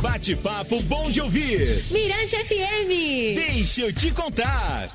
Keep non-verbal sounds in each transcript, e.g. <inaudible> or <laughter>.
bate-papo bom de ouvir. Mirante FM. Deixa eu te contar.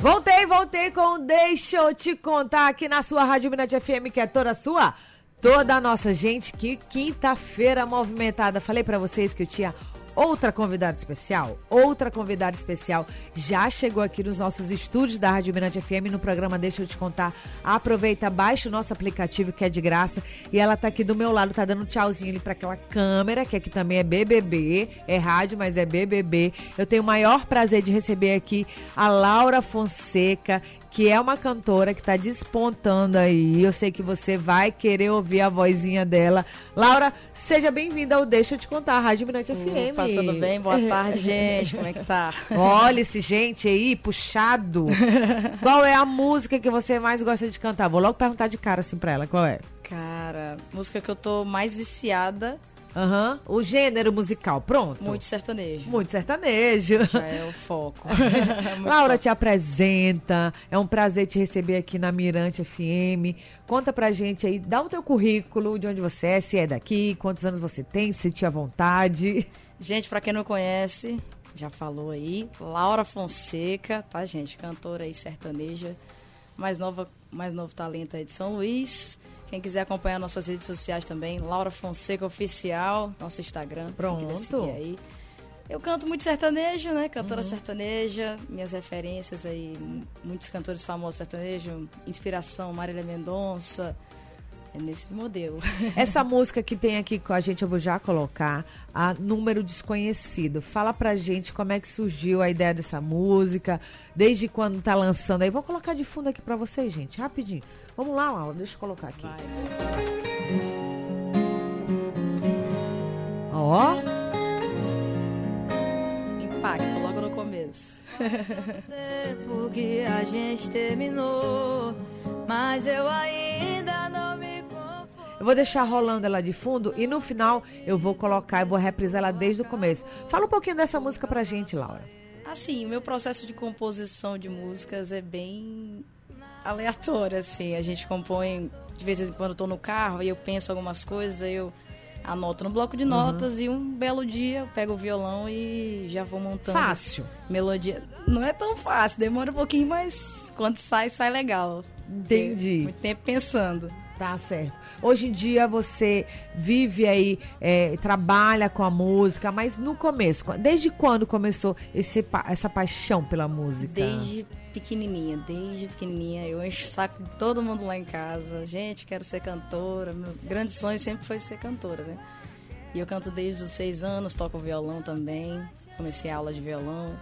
Voltei, voltei com Deixa eu te contar aqui na sua Rádio Mirante FM, que é toda sua, toda a nossa gente. Que quinta-feira movimentada. Falei para vocês que eu tinha outra convidada especial, outra convidada especial já chegou aqui nos nossos estúdios da Rádio Mirante FM no programa Deixa eu te contar. Aproveita, baixa o nosso aplicativo que é de graça e ela tá aqui do meu lado, tá dando um tchauzinho ali para aquela câmera, que aqui também é BBB, é rádio, mas é BBB. Eu tenho o maior prazer de receber aqui a Laura Fonseca, que é uma cantora que está despontando aí. Eu sei que você vai querer ouvir a vozinha dela. Laura, seja bem-vinda ao Deixa eu te contar, Rádio Mirante FM. Opa, tudo bem? Boa <laughs> tarde, gente. Como é que tá? Olha esse gente aí, puxado. qual é a música que você mais gosta de cantar? Vou logo perguntar de cara assim pra ela, qual é? Cara, música que eu tô mais viciada Aham. Uhum. O gênero musical, pronto. Muito sertanejo. Muito sertanejo. Já é o foco. <laughs> Laura foco. te apresenta. É um prazer te receber aqui na Mirante FM. Conta pra gente aí, dá o teu currículo, de onde você é, se é daqui, quantos anos você tem, se tinha vontade. Gente, pra quem não conhece, já falou aí, Laura Fonseca, tá, gente? Cantora aí sertaneja. Mais nova, mais novo talento aí de São Luís. Quem quiser acompanhar nossas redes sociais também, Laura Fonseca Oficial, nosso Instagram. Pronto. aí. Eu canto muito sertanejo, né? Cantora uhum. sertaneja, minhas referências aí, muitos cantores famosos sertanejo, inspiração Marília Mendonça, é nesse modelo. <laughs> Essa música que tem aqui com a gente, eu vou já colocar, a Número Desconhecido. Fala pra gente como é que surgiu a ideia dessa música, desde quando tá lançando aí. Vou colocar de fundo aqui pra vocês, gente, rapidinho. Vamos lá, Laura, deixa eu colocar aqui. Vai. Ó. Impacto logo no começo. <laughs> Porque a gente terminou, mas eu ainda eu vou deixar rolando ela de fundo e no final eu vou colocar, eu vou reprisar ela desde o começo. Fala um pouquinho dessa música pra gente, Laura. Assim, o meu processo de composição de músicas é bem aleatório, assim. A gente compõe, de vez em quando eu tô no carro e eu penso algumas coisas, eu anoto no bloco de notas uhum. e um belo dia eu pego o violão e já vou montando. Fácil. Melodia. Não é tão fácil, demora um pouquinho, mas quando sai, sai legal. Entendi. Muito tempo pensando. Tá certo. Hoje em dia você vive aí, é, trabalha com a música, mas no começo, desde quando começou esse, essa paixão pela música? Desde pequenininha, desde pequenininha. Eu encho o saco de todo mundo lá em casa. Gente, quero ser cantora. Meu grande sonho sempre foi ser cantora, né? E eu canto desde os seis anos, toco violão também. Comecei a aula de violão.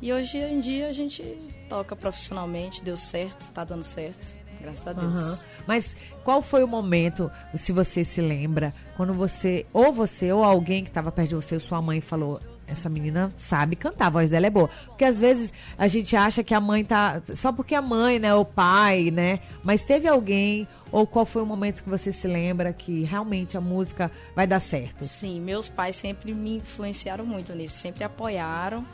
E hoje em dia a gente toca profissionalmente, deu certo, está dando certo. Graças a Deus. Uhum. Mas qual foi o momento, se você se lembra, quando você, ou você, ou alguém que estava perto de você, ou sua mãe falou, essa menina sabe cantar, a voz dela é boa. Porque às vezes a gente acha que a mãe tá. Só porque a mãe, né? O pai, né? Mas teve alguém, ou qual foi o momento que você se lembra que realmente a música vai dar certo? Sim, meus pais sempre me influenciaram muito nisso, sempre apoiaram.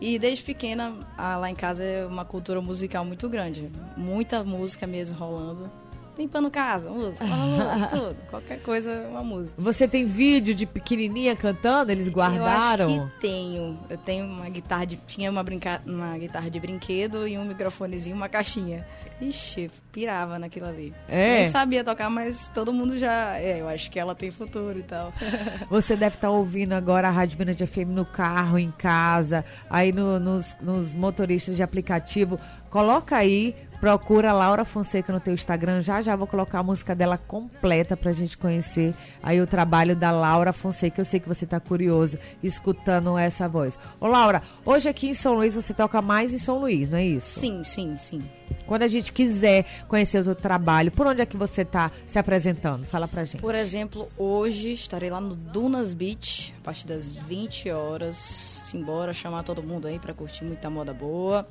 E desde pequena, lá em casa é uma cultura musical muito grande. Muita música mesmo rolando. Limpando casa, música, música, <laughs> tudo. Qualquer coisa, uma música. Você tem vídeo de pequenininha cantando? Eles guardaram? Eu acho que tenho. Eu tenho uma guitarra de... Tinha uma, brinca, uma guitarra de brinquedo e um microfonezinho, uma caixinha. Ixi, pirava naquilo ali. É. Nem sabia tocar, mas todo mundo já. É, eu acho que ela tem futuro e tal. <laughs> Você deve estar tá ouvindo agora a Rádio Minas de FM no carro, em casa, aí no, nos, nos motoristas de aplicativo. Coloca aí Procura Laura Fonseca no teu Instagram. Já já vou colocar a música dela completa pra gente conhecer aí o trabalho da Laura Fonseca. Eu sei que você tá curioso escutando essa voz. Ô Laura, hoje aqui em São Luís você toca mais em São Luís, não é isso? Sim, sim, sim. Quando a gente quiser conhecer o seu trabalho, por onde é que você está se apresentando? Fala pra gente. Por exemplo, hoje estarei lá no Dunas Beach, a partir das 20 horas. Simbora chamar todo mundo aí para curtir muita moda boa.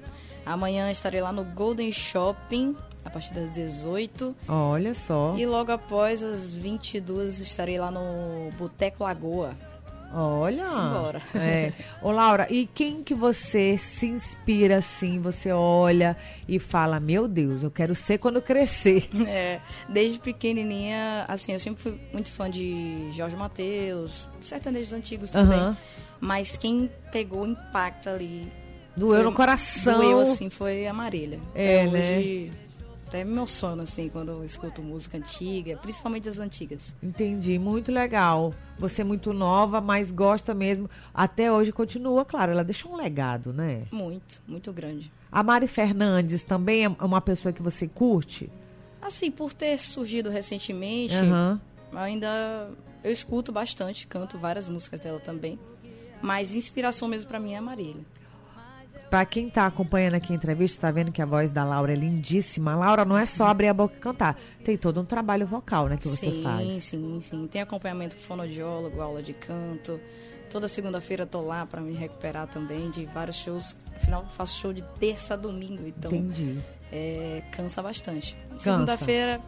Amanhã estarei lá no Golden Shopping, a partir das 18. Olha só. E logo após as 22 estarei lá no Boteco Lagoa. Olha. Simbora. É. Ô, Laura, e quem que você se inspira assim? Você olha e fala, meu Deus, eu quero ser quando crescer. <laughs> É, desde pequenininha, assim, eu sempre fui muito fã de Jorge Mateus, sertanejos antigos também. Aham. Mas quem pegou o impacto ali. Doeu foi- no coração. Doeu, assim, foi a Marília. É, Até né? hoje, até me emociono, assim, quando eu escuto música antiga, principalmente as antigas. Entendi, muito legal. Você é muito nova, mas gosta mesmo. Até hoje continua, claro, ela deixou um legado, né? Muito, muito grande. A Mari Fernandes também é uma pessoa que você curte? Assim, por ter surgido recentemente, Aham. ainda eu escuto bastante, canto várias músicas dela também. Mas inspiração mesmo pra mim é a Marília. Pra quem tá acompanhando aqui a entrevista, tá vendo que a voz da Laura é lindíssima. A Laura não é só abrir a boca e cantar. Tem todo um trabalho vocal, né, que você sim, faz. sim, sim. Tem acompanhamento com fonoaudiólogo, aula de canto. Toda segunda-feira tô lá pra me recuperar também de vários shows. Afinal, faço show de terça a domingo, então Entendi. é, cansa bastante. Segunda-feira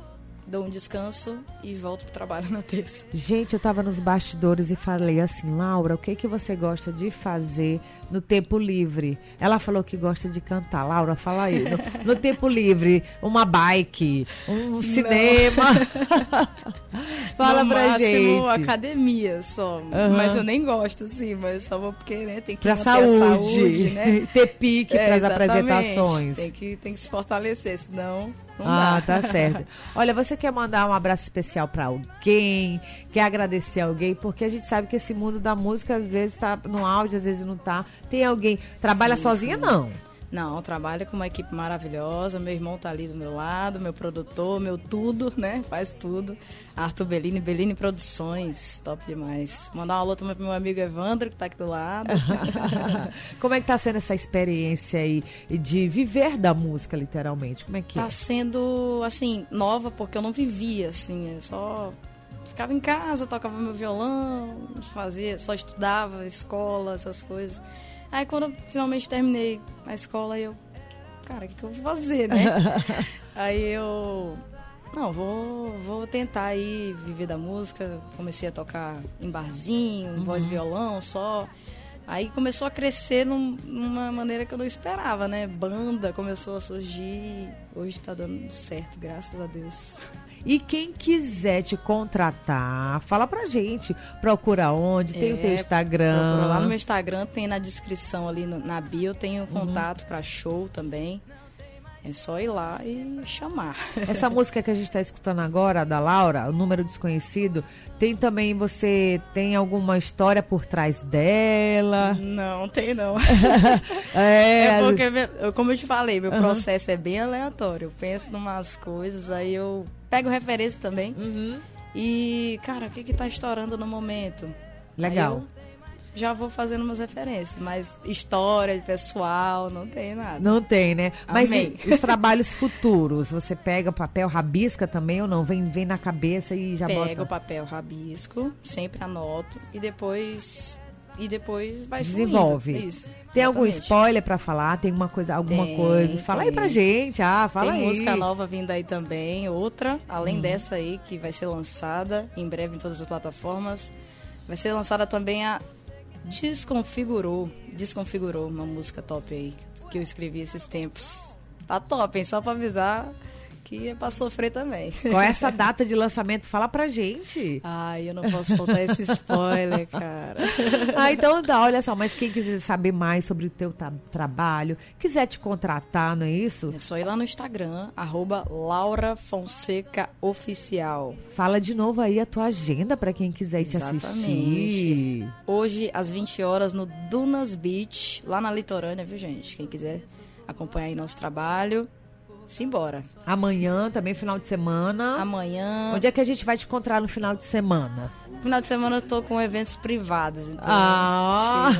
dou um descanso e volto pro trabalho <laughs> na terça. Gente, eu tava nos bastidores e falei assim, Laura, o que que você gosta de fazer no tempo livre? Ela falou que gosta de cantar. Laura, fala aí. No, <laughs> no tempo livre, uma bike, um cinema. <laughs> fala no pra máximo, gente. academia só. Aham. Mas eu nem gosto, assim, mas só vou porque, né, tem que Pra saúde, a saúde, né? ter pique É, pras apresentações. Tem que, tem que se fortalecer, senão não Ah, dá. tá certo. Olha, você quer mandar um abraço especial pra alguém? Quer agradecer alguém? Porque a gente sabe que esse mundo da música às vezes tá no áudio, às vezes não tá. Tem alguém. Trabalha Sim, sozinha, sim. não? Não, trabalho com uma equipe maravilhosa. Meu irmão tá ali do meu lado, meu produtor, meu tudo, né? Faz tudo. Arthur Bellini, Bellini Produções, top demais. Mandar uma alô também pro meu amigo Evandro, que tá aqui do lado. <laughs> Como é que tá sendo essa experiência aí de viver da música, literalmente? Como é que Tá é? sendo, assim, nova, porque eu não vivia, assim, eu só ficava em casa, tocava meu violão, fazia, só estudava, escola, essas coisas. Aí quando eu finalmente terminei a escola, eu, cara, o que, que eu vou fazer, né? <laughs> aí eu, não, vou, vou tentar aí viver da música. Comecei a tocar em barzinho, voz e violão só. Aí começou a crescer num- numa maneira que eu não esperava, né? Banda começou a surgir. Hoje tá dando certo, graças a Deus. E quem quiser te contratar, fala pra gente. Procura onde? Tem o teu É, Instagram. Procura lá no meu Instagram, tem na descrição ali no- na bio, tem o Uhum. contato pra show também. É só ir lá e chamar. <laughs> Essa música que a gente está escutando agora, da Laura, o número desconhecido, tem também, você tem alguma história por trás dela? Não, tem não. <laughs> É, É porque, como eu te falei, meu Aham. processo é bem aleatório. Eu penso em umas coisas, aí eu pego referência também. Uhum. E, cara, o que que tá estourando no momento? Legal. Aí já vou fazendo umas referências, mas história de pessoal, não tem nada. Não tem, né? Mas e os trabalhos futuros? Você pega papel, rabisca também ou não? Vem, vem na cabeça e já Pego bota? o papel, rabisco, sempre anoto e depois e depois vai Desenvolve. fluindo. Isso. Tem algum exatamente. spoiler pra falar? Tem uma coisa, alguma Tem, coisa? Fala aí tem. pra gente. Ah, fala Tem aí. música nova vindo aí também, outra, além Hum. dessa aí, que vai ser lançada em breve em todas as plataformas. Vai ser lançada também a Desconfigurou. Desconfigurou, uma música top aí, que eu escrevi esses tempos. Tá top, hein? Só pra avisar que é pra sofrer também. Qual é essa <laughs> data de lançamento? Fala pra gente. Ai, eu não posso soltar esse spoiler, cara. <laughs> Ah, então dá, olha só, mas quem quiser saber mais sobre o teu trabalho, quiser te contratar, não é isso? É só ir lá no Instagram, arroba Laura Fonseca Oficial. Fala de novo aí a tua agenda pra quem quiser te assistir. Exatamente. Hoje, às 20 horas, no Dunas Beach, lá na litorânea, viu, gente? Quem quiser acompanhar aí nosso trabalho, simbora. Amanhã, também final de semana. Amanhã, Onde é que a gente vai te encontrar no final de semana? no final de semana, eu tô com eventos privados, então... Ah!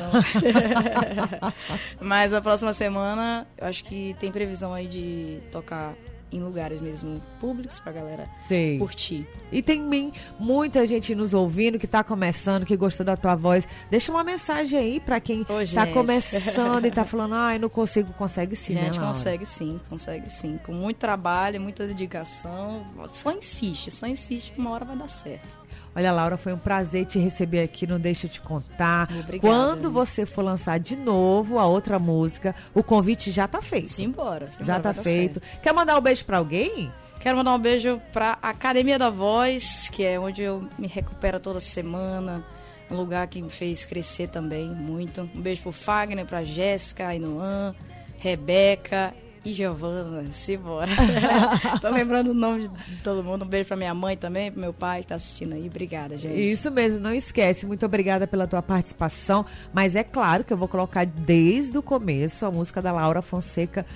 <laughs> Mas a próxima semana, eu acho que tem previsão aí de tocar em lugares mesmo públicos pra galera Sei. curtir. E tem mim, muita gente nos ouvindo que tá começando, que gostou da tua voz. Deixa uma mensagem aí pra quem Ô, tá começando e tá <laughs> falando, ai, não consigo, consegue sim, né, Gente, Laura? consegue sim, consegue sim. Com muito trabalho, muita dedicação. Só insiste, só insiste que uma hora vai dar certo. Olha, Laura, foi um prazer te receber aqui no Deixa Eu Te Contar. Obrigada. Quando você for lançar de novo a outra música, o convite já tá feito. Simbora. simbora já tá feito. certo. Quer mandar um beijo pra alguém? Quero mandar um beijo pra Academia da Voz, que é onde eu me recupero toda semana. Um lugar que me fez crescer também muito. Um beijo pro Fagner, pra Jéssica, Ainuan, Rebeca e Giovana. Simbora. <laughs> Tô lembrando o nome de, de todo mundo. Um beijo pra minha mãe também, pro meu pai que tá assistindo aí. Obrigada, gente. Isso mesmo, não esquece. Muito obrigada pela tua participação. Mas é claro que eu vou colocar desde o começo a música da Laura Fonseca.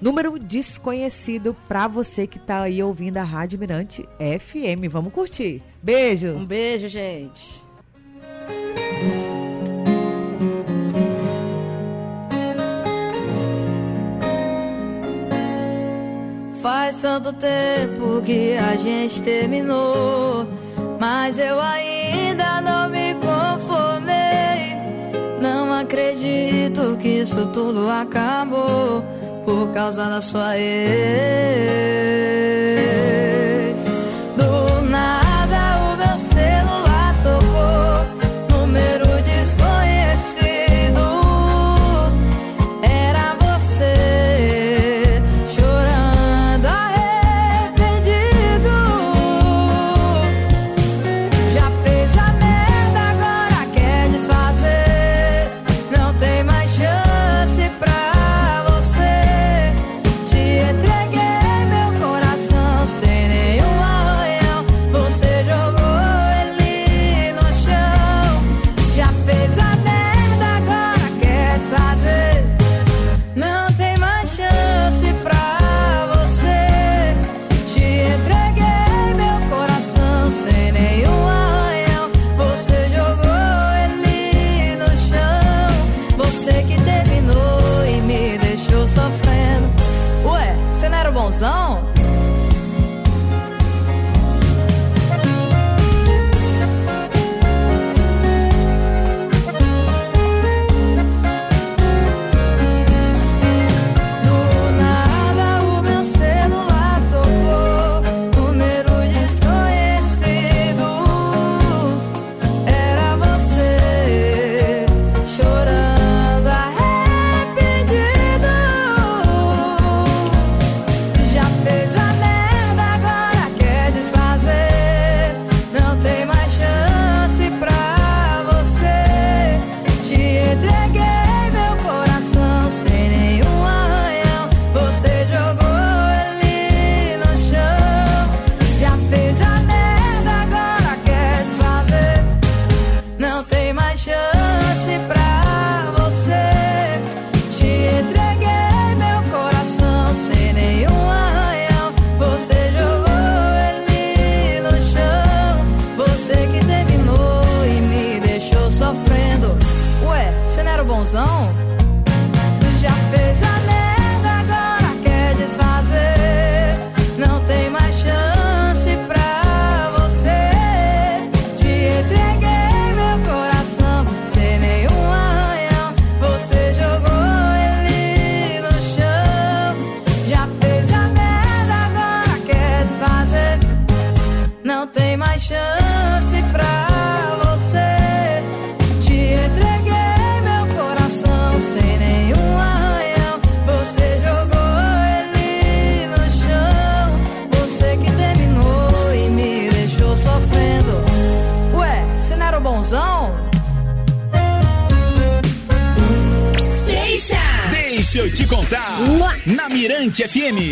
Número desconhecido pra você que tá aí ouvindo a Rádio Mirante FM. Vamos curtir. Beijo. Um beijo, gente. Faz tanto tempo que a gente terminou, mas eu ainda não me conformei. Não acredito que isso tudo acabou por causa da sua ex. Do nada o meu celular sofrendo. Ué, você não era o bonzão? Já fez a merda, agora quer desfazer. Não tem mais chance pra você. Te entreguei meu coração sem nenhum arranhão. Você jogou ele no chão. Já fez a merda, agora quer desfazer. Não tem mais chance pra Deixa eu te contar. Na Mirante FM.